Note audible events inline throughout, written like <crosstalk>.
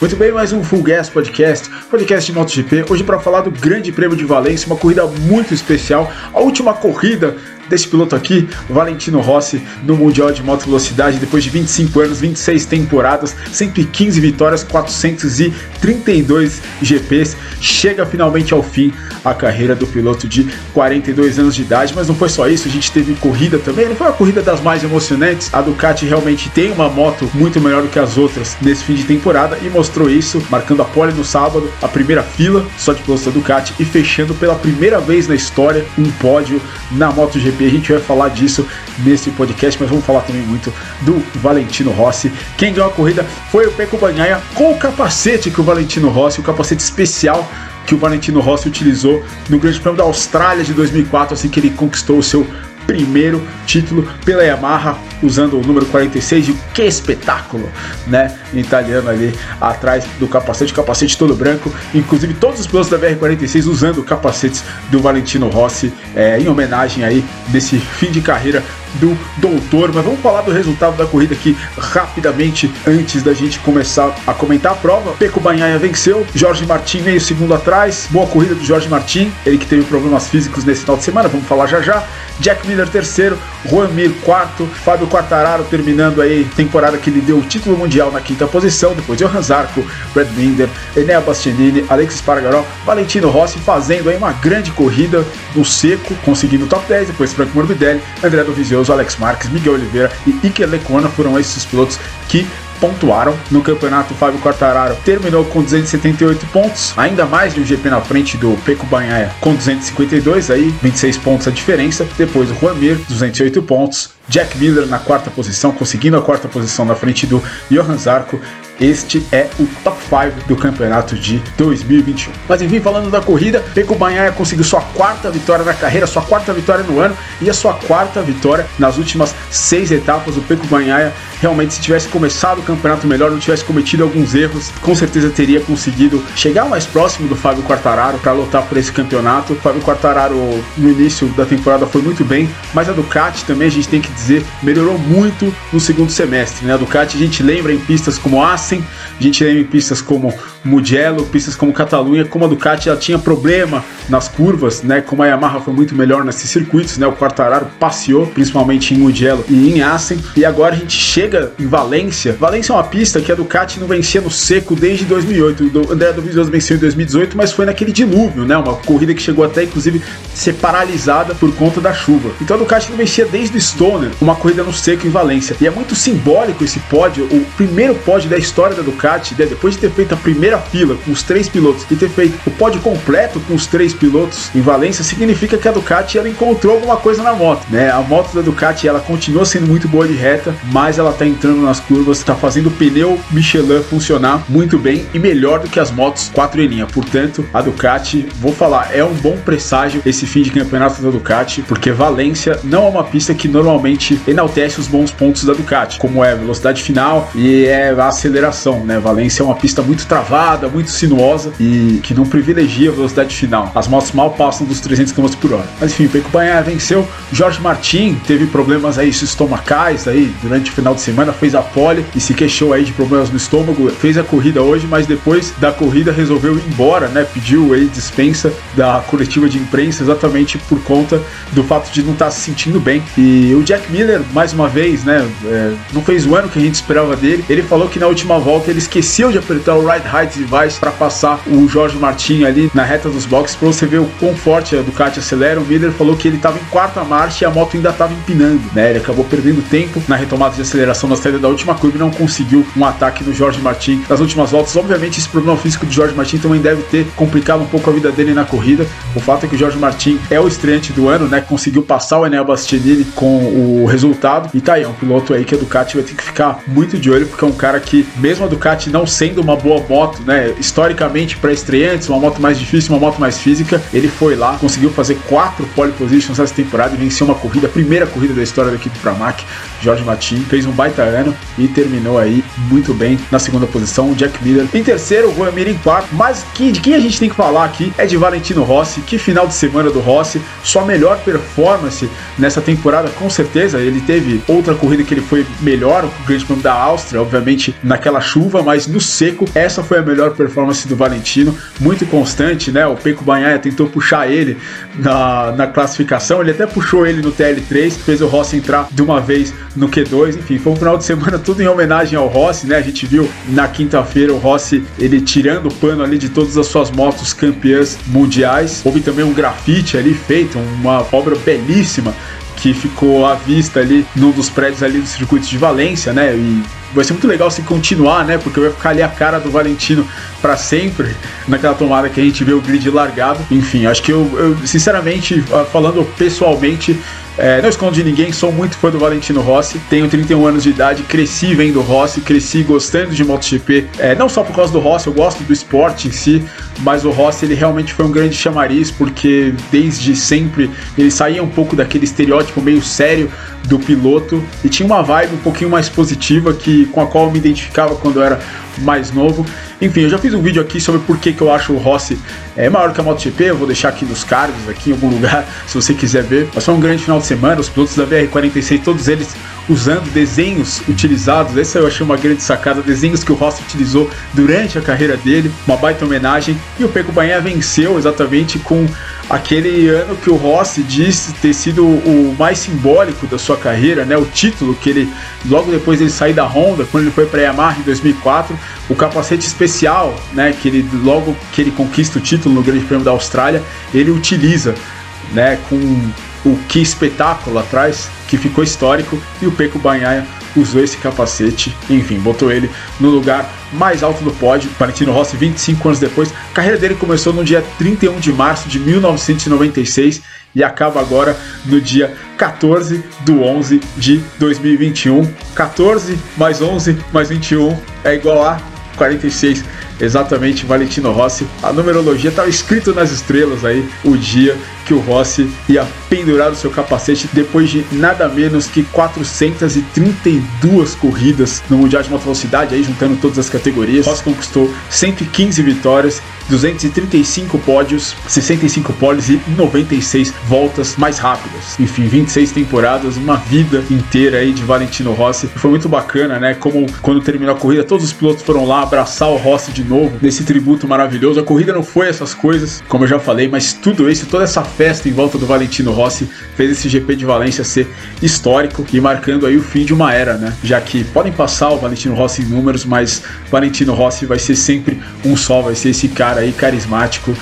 Muito bem, mais um Full Gas Podcast, podcast de MotoGP, hoje para falar do Grande Prêmio de Valência, uma corrida muito especial, a última corrida desse piloto aqui, Valentino Rossi, no Mundial de Moto Velocidade, depois de 25 anos, 26 temporadas, 115 vitórias, 432 GPs, chega finalmente ao fim a carreira do piloto de 42 anos de idade, mas não foi só isso, a gente teve corrida também, não foi a corrida das mais emocionantes, a Ducati realmente tem uma moto muito melhor do que as outras nesse fim de temporada e mostrou isso, marcando a pole no sábado, a primeira fila só de pilotos da Ducati e fechando pela primeira vez na história um pódio na MotoGP a gente vai falar disso nesse podcast, mas vamos falar também muito do Valentino Rossi. Quem ganhou a corrida foi o Peco Banhaia com o capacete que o Valentino Rossi, o capacete especial que o Valentino Rossi utilizou no Grande Prêmio da Austrália de 2004, assim que ele conquistou o seu primeiro título pela Yamaha, usando o número 46 e que espetáculo, né? Italiano ali atrás do capacete, capacete todo branco, inclusive todos os pilotos da VR46 usando capacetes do Valentino Rossi é, em homenagem aí desse fim de carreira do doutor. Mas vamos falar do resultado da corrida aqui rapidamente antes da gente começar a comentar a prova. Peco Banhaia venceu, Jorge Martin meio segundo atrás, boa corrida do Jorge Martin, ele que teve problemas físicos nesse final de semana, vamos falar já já. Jack Miller terceiro, Juan Mir quarto, Fábio Quartararo terminando aí temporada que lhe deu o título mundial na quinta posição, depois Johan Zarco, Brad Binder, Enea Bastianini, Alexis Pargaró, Valentino Rossi fazendo aí uma grande corrida no seco, conseguindo o top 10, depois Franco Morbidelli, André Dovizioso, Alex Marques, Miguel Oliveira e Iker Lecuona foram esses pilotos que pontuaram no campeonato. Fábio Quartararo terminou com 278 pontos, ainda mais de um GP na frente do Peco Banhaia com 252, aí 26 pontos a diferença. Depois o Juan Mir, 208 pontos. Jack Miller na quarta posição, conseguindo a quarta posição na frente do Johan Zarco. Este é o top 5 do campeonato de 2021. Mas enfim, falando da corrida, Peco Banhaia conseguiu sua quarta vitória na carreira, sua quarta vitória no ano e a sua quarta vitória nas últimas seis etapas. O Peco Banhaia realmente, se tivesse começado o campeonato melhor, não tivesse cometido alguns erros, com certeza teria conseguido chegar mais próximo do Fábio Quartararo para lutar por esse campeonato. O Fábio Quartararo no início da temporada foi muito bem, mas a Ducati também a gente tem que dizer melhorou muito no segundo semestre. Né? A Ducati a gente lembra em pistas como Assen, a gente lembra em pistas como Mugello, pistas como Catalunha, como a Ducati ela tinha problema nas curvas, né? Como a Yamaha foi muito melhor nesses circuitos, né? O Quartararo passeou, principalmente em Mugello e em Assen. E agora a gente chega em Valência. Valência é uma pista que a Ducati não vencia no seco desde 2008. O André Dovizioso venceu em 2018, mas foi naquele dilúvio, né? Uma corrida que chegou até, inclusive, ser paralisada por conta da chuva. Então a Ducati não vencia desde o Stoner, uma corrida no seco em Valência. E é muito simbólico esse pódio, o primeiro pódio da história da Ducati, né? depois de ter feito a primeira fila com os três pilotos e ter feito o pódio completo com os três pilotos em Valência, significa que a Ducati ela encontrou alguma coisa na moto, né? A moto da Ducati ela continua sendo muito boa de reta, mas ela tá entrando nas curvas, tá fazendo o pneu Michelin funcionar muito bem e melhor do que as motos 4 em linha. Portanto, a Ducati, vou falar, é um bom presságio esse fim de campeonato da Ducati, porque Valência não é uma pista que normalmente enaltece os bons pontos da Ducati, como é velocidade final e é a aceleração, né? Valência é uma pista muito travada, muito sinuosa e que não privilegia a velocidade final. As motos mal passam dos 300 km por hora. Mas enfim, Peco Banhaia venceu. Jorge Martin teve problemas aí estomacais aí durante o final de semana, fez a pole e se queixou aí de problemas no estômago. Fez a corrida hoje, mas depois da corrida resolveu ir embora, né? Pediu aí dispensa da coletiva de imprensa exatamente por conta do fato de não estar se sentindo bem. E o Jack Miller, mais uma vez, né? É, não fez o ano que a gente esperava dele. Ele falou que na última volta ele esqueceu de apertar o Height Device para passar o Jorge Martin ali na reta dos boxes para você ver o quão forte a Ducati acelera. O Miller falou que ele estava em quarta marcha e a moto ainda estava empinando, né? Ele acabou perdendo tempo na retomada de aceleração na saída da última curva e não conseguiu um ataque do Jorge Martin nas últimas voltas. Obviamente, esse problema físico do Jorge Martin também deve ter complicado um pouco a vida dele na corrida. O fato é que o Jorge Martin é o estreante do ano, né? Conseguiu passar o Enel Bastianini com o resultado e tá aí, é um piloto aí que a Ducati vai ter que ficar muito de olho porque é um cara que, mesmo a Ducati não sendo uma boa moto né? Historicamente para estreantes, uma moto mais difícil, uma moto mais física. Ele foi lá, conseguiu fazer quatro pole positions essa temporada e venceu uma corrida, a primeira corrida da história da equipe Pramac. Jorge Martin fez um baita ano e terminou aí muito bem na segunda posição. Jack Miller em terceiro, o Juan Mir em quarto. Mas que, de quem a gente tem que falar aqui é de Valentino Rossi. Que final de semana do Rossi, sua melhor performance nessa temporada, com certeza. Ele teve outra corrida que ele foi melhor, o Grande Prêmio da Áustria, obviamente naquela chuva, mas no seco, essa foi a melhor performance do Valentino. Muito constante, né? O Peco Banhaia tentou puxar ele na, na classificação, ele até puxou ele no TL3, fez o Rossi entrar de uma vez no Q2, enfim, foi um final de semana tudo em homenagem ao Rossi, né? A gente viu na quinta-feira o Rossi ele tirando o pano ali de todas as suas motos campeãs mundiais. Houve também um grafite ali feito, uma obra belíssima que ficou à vista ali num dos prédios ali do circuito de Valência, né? E vai ser muito legal se continuar, né? Porque vai ficar ali a cara do Valentino para sempre <laughs> naquela tomada que a gente vê o grid largado. Enfim, acho que eu, eu sinceramente, falando pessoalmente, é, não escondo de ninguém, sou muito fã do Valentino Rossi. Tenho 31 anos de idade, cresci vendo Rossi, cresci gostando de MotoGP. É, não só por causa do Rossi, eu gosto do esporte em si, mas o Rossi ele realmente foi um grande chamariz porque desde sempre ele saía um pouco daquele estereótipo meio sério do piloto e tinha uma vibe um pouquinho mais positiva que com a qual eu me identificava quando eu era mais novo. Enfim, eu já fiz um vídeo aqui sobre por que, que eu acho o Rossi é maior que a MotoGP, eu vou deixar aqui nos cards, aqui em algum lugar, <laughs> se você quiser ver. Mas foi um grande final de semana, os pilotos da VR46, todos eles usando desenhos utilizados. Essa eu achei uma grande sacada, desenhos que o Rossi utilizou durante a carreira dele, uma baita homenagem. E o Peco Banha venceu exatamente com aquele ano que o Rossi disse ter sido o mais simbólico da sua carreira, né? O título que ele logo depois ele sair da Honda, quando ele foi para a Yamaha em 2004, o capacete especial, né, que ele logo que ele conquista o título no Grande Prêmio da Austrália, ele utiliza, né, com o que espetáculo atrás, que ficou histórico, e o Peco Banhaia usou esse capacete, enfim, botou ele no lugar mais alto do pódio. Valentino Rossi, 25 anos depois, a carreira dele começou no dia 31 de março de 1996 e acaba agora no dia 14 do 11 de 2021. 14 mais 11 mais 21 é igual a 46 exatamente Valentino Rossi. A numerologia estava escrito nas estrelas aí o dia que o Rossi ia pendurar o seu capacete depois de nada menos que 432 corridas no Mundial de Moto Velocidade, aí juntando todas as categorias. Rossi conquistou 115 vitórias, 235 pódios, 65 poles e 96 voltas mais rápidas. Enfim, 26 temporadas, uma vida inteira aí de Valentino Rossi. Foi muito bacana, né? Como quando terminou a corrida, todos os pilotos foram lá abraçar o Rossi de novo nesse tributo maravilhoso. A corrida não foi essas coisas, como eu já falei, mas tudo isso, toda essa festa em volta do Valentino Rossi fez esse GP de Valência ser histórico e marcando aí o fim de uma era, né? Já que podem passar o Valentino Rossi em números, mas Valentino Rossi vai ser sempre um só, vai ser esse cara aí carismático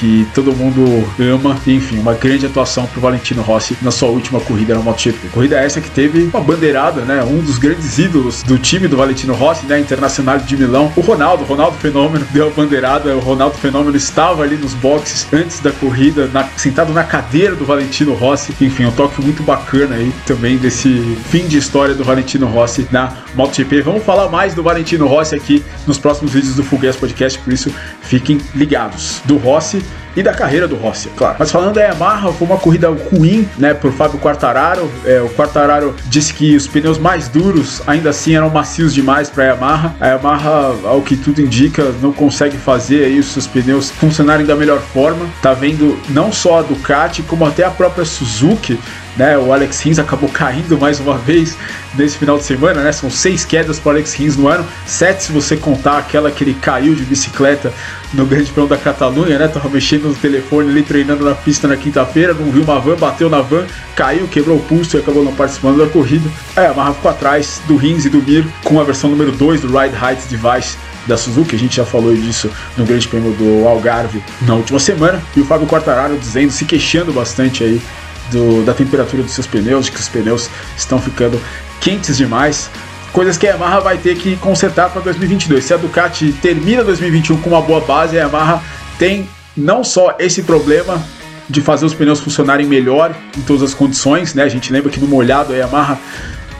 que todo mundo ama. Enfim, uma grande atuação para o Valentino Rossi na sua última corrida na MotoGP. Corrida essa que teve uma bandeirada, né? Um dos grandes ídolos do time do Valentino Rossi, né? Internacional de Milão, o Ronaldo. Ronaldo Fenômeno deu a bandeirada. O Ronaldo Fenômeno estava ali nos boxes antes da corrida, na, sentado na cadeira do Valentino Rossi. Enfim, um toque muito bacana aí também desse fim de história do Valentino Rossi na MotoGP. Vamos falar mais do Valentino Rossi aqui nos próximos vídeos do Fuguês Podcast, por isso fiquem ligados. Do Rossi e da carreira do Rossi, é claro. Mas falando da Yamaha, foi uma corrida ruim, né, por Fábio Quartararo. É, o Quartararo disse que os pneus mais duros ainda assim eram macios demais para a Yamaha. A Yamaha, ao que tudo indica, não consegue fazer aí os seus pneus funcionarem da melhor forma. Tá vendo não só a Ducati, como até a própria Suzuki né? O Alex Rins acabou <laughs> caindo mais uma vez nesse final de semana, né? São seis quedas para o Alex Rins no ano, sete se você contar aquela que ele caiu de bicicleta no Grande Prêmio da Catalunha, né? Tava mexendo no telefone ali, treinando na pista na quinta-feira, não viu uma van, bateu na van, caiu, quebrou o pulso e acabou não participando da corrida. É, Marra ficou atrás do Rins e do Mir com a versão número 2 do Ride Height Device da Suzuki, a gente já falou disso no Grande Prêmio do Algarve na última semana, e o Fábio Quartararo dizendo, se queixando bastante aí do, da temperatura dos seus pneus, de que os pneus estão ficando quentes demais. Coisas que a Yamaha vai ter que consertar para 2022. Se a Ducati termina 2021 com uma boa base, a Yamaha tem não só esse problema de fazer os pneus funcionarem melhor em todas as condições, né? A gente lembra que no molhado a Yamaha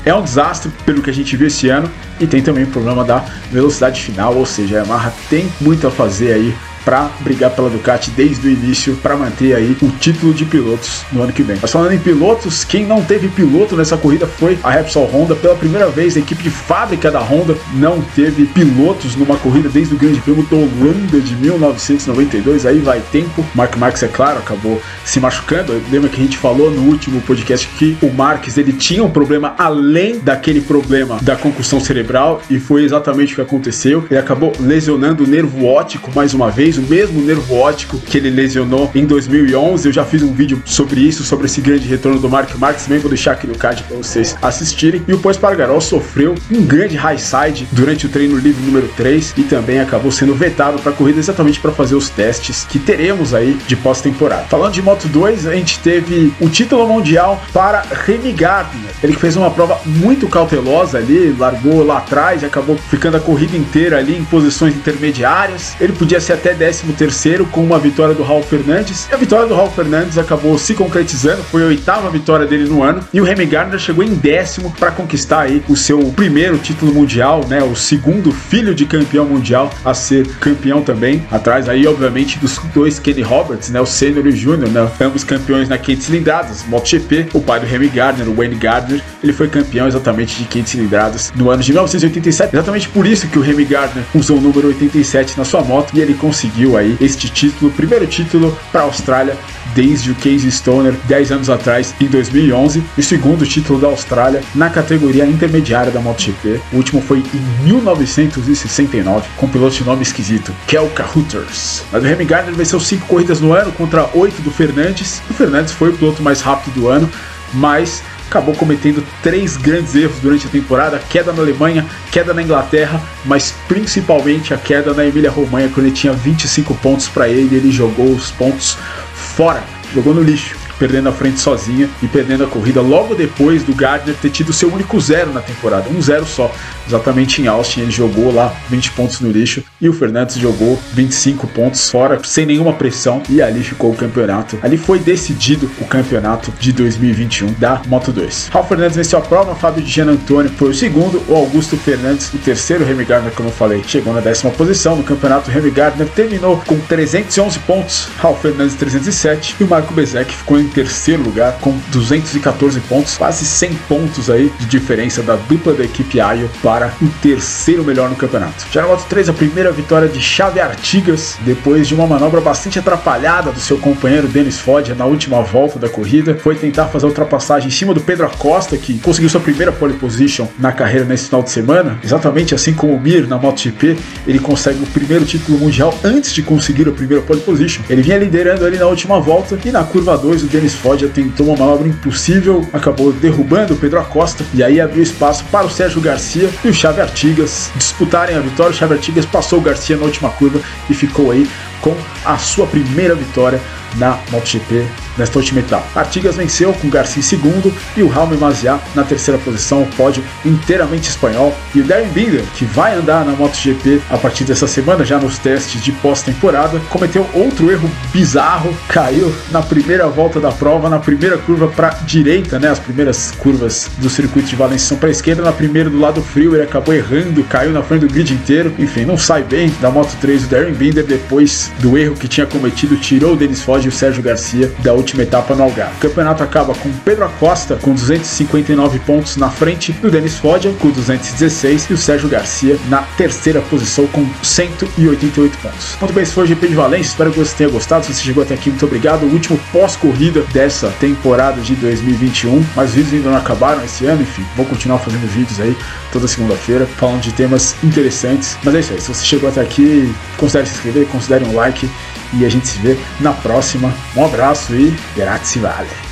é um desastre pelo que a gente viu esse ano e tem também o problema da velocidade final, ou seja, a Yamaha tem muito a fazer aí para brigar pela Ducati desde o início para manter aí o título de pilotos no ano que vem. Mas falando em pilotos, quem não teve piloto nessa corrida foi a Repsol Honda. Pela primeira vez, a equipe de fábrica da Honda não teve pilotos numa corrida desde o Grande Prêmio da Holanda de 1992. Aí vai tempo. Mark Marques, é claro, acabou se machucando. Lembra que a gente falou no último podcast que o Marques ele tinha um problema além daquele problema da concussão cerebral e foi exatamente o que aconteceu. Ele acabou lesionando o nervo óptico mais uma vez o mesmo nervo óptico que ele lesionou em 2011. Eu já fiz um vídeo sobre isso, sobre esse grande retorno do Mark Marques. Também vou deixar aqui no card para vocês assistirem. E o Pois Pargarol sofreu um grande high side durante o treino livre número 3 e também acabou sendo vetado para a corrida exatamente para fazer os testes que teremos aí de pós-temporada. Falando de Moto 2, a gente teve o título mundial para Remy Gardner. Ele fez uma prova muito cautelosa ali, largou lá atrás acabou ficando a corrida inteira ali em posições intermediárias. Ele podia ser até 13º com uma vitória do Raul Fernandes. E a vitória do Raul Fernandes acabou se concretizando, foi a oitava vitória dele no ano, e o Remy Gardner chegou em décimo para conquistar aí o seu primeiro título mundial, né, o segundo filho de campeão mundial a ser campeão também, atrás aí obviamente dos dois Kenny Roberts, né, o sênior e o júnior, né, ambos campeões na 500 cilindradas, MotoGP, o pai do Remy Gardner, o Wayne Gardner, ele foi campeão exatamente de 500 cilindradas no ano de 1987, exatamente por isso que o Remy Gardner usou o número 87 na sua moto e ele conseguiu conseguiu aí este título, primeiro título para a Austrália desde o Casey Stoner 10 anos atrás, em 2011, e o segundo título da Austrália na categoria intermediária da MotoGP. O último foi em 1969, com um piloto de nome esquisito, Kelka Hooters. Mas o Remy Gardner venceu 5 corridas no ano contra 8 do Fernandes. O Fernandes foi o piloto mais rápido do ano, mas acabou cometendo três grandes erros durante a temporada: queda na Alemanha, queda na Inglaterra, mas principalmente a queda na Emília-Romanha, quando ele tinha 25 pontos para ele, ele jogou os pontos fora, jogou no lixo perdendo a frente sozinha e perdendo a corrida logo depois do Gardner ter tido seu único zero na temporada, um zero só. Exatamente em Austin, ele jogou lá 20 pontos no lixo e o Fernandes jogou 25 pontos fora, sem nenhuma pressão, e ali ficou o campeonato. Ali foi decidido o campeonato de 2021 da Moto 2. Raul Fernandes venceu a prova, Fábio de Antônio foi o segundo, o Augusto Fernandes, o terceiro, Remy Gardner, como eu falei, chegou na décima posição no campeonato. Remy Gardner terminou com 311 pontos, Raul Fernandes 307 e o Marco Bezek ficou em terceiro lugar com 214 pontos, quase 100 pontos aí de diferença da dupla da equipe Ayo para o terceiro melhor no campeonato. Já na Moto 3, a primeira vitória de Xavi Artigas, depois de uma manobra bastante atrapalhada do seu companheiro Denis Foggia na última volta da corrida, foi tentar fazer a ultrapassagem em cima do Pedro Acosta, que conseguiu sua primeira pole position na carreira nesse final de semana, exatamente assim como o Mir na MotoGP, ele consegue o primeiro título mundial antes de conseguir a primeira pole position. Ele vinha liderando ali na última volta e na curva 2 o Denis Denis Foggia tentou uma manobra impossível, acabou derrubando o Pedro Acosta e aí abriu espaço para o Sérgio Garcia e o Xavi Artigas disputarem a vitória. O Xavi Artigas passou o Garcia na última curva e ficou aí com a sua primeira vitória na MotoGP nesta última etapa. Artigas venceu com Garcia em segundo e o Raume Maziá na terceira posição, pódio inteiramente espanhol. E o Darren Binder, que vai andar na MotoGP a partir dessa semana, já nos testes de pós-temporada, cometeu outro erro bizarro, caiu na primeira volta da prova, na primeira curva para direita, né? As primeiras curvas do circuito de Valência são para esquerda, na primeira do lado frio ele acabou errando, caiu na frente do grid inteiro. Enfim, não sai bem da Moto 3 o Darren Binder depois do erro que tinha cometido, tirou o Denis Foggia e o Sérgio Garcia da última última etapa no Algarve. O campeonato acaba com Pedro Acosta com 259 pontos na frente do Denis Foggia com 216 e o Sérgio Garcia na terceira posição com 188 pontos. Muito bem, esse foi o GP de Valência. Espero que você tenha gostado. Se você chegou até aqui, muito obrigado. O último pós-corrida dessa temporada de 2021. Mas os vídeos ainda não acabaram esse ano, enfim, vou continuar fazendo vídeos aí toda segunda-feira falando de temas interessantes. Mas é isso aí. Se você chegou até aqui, considere se inscrever, considere um like e a gente se vê na próxima. Um abraço e grazie vale.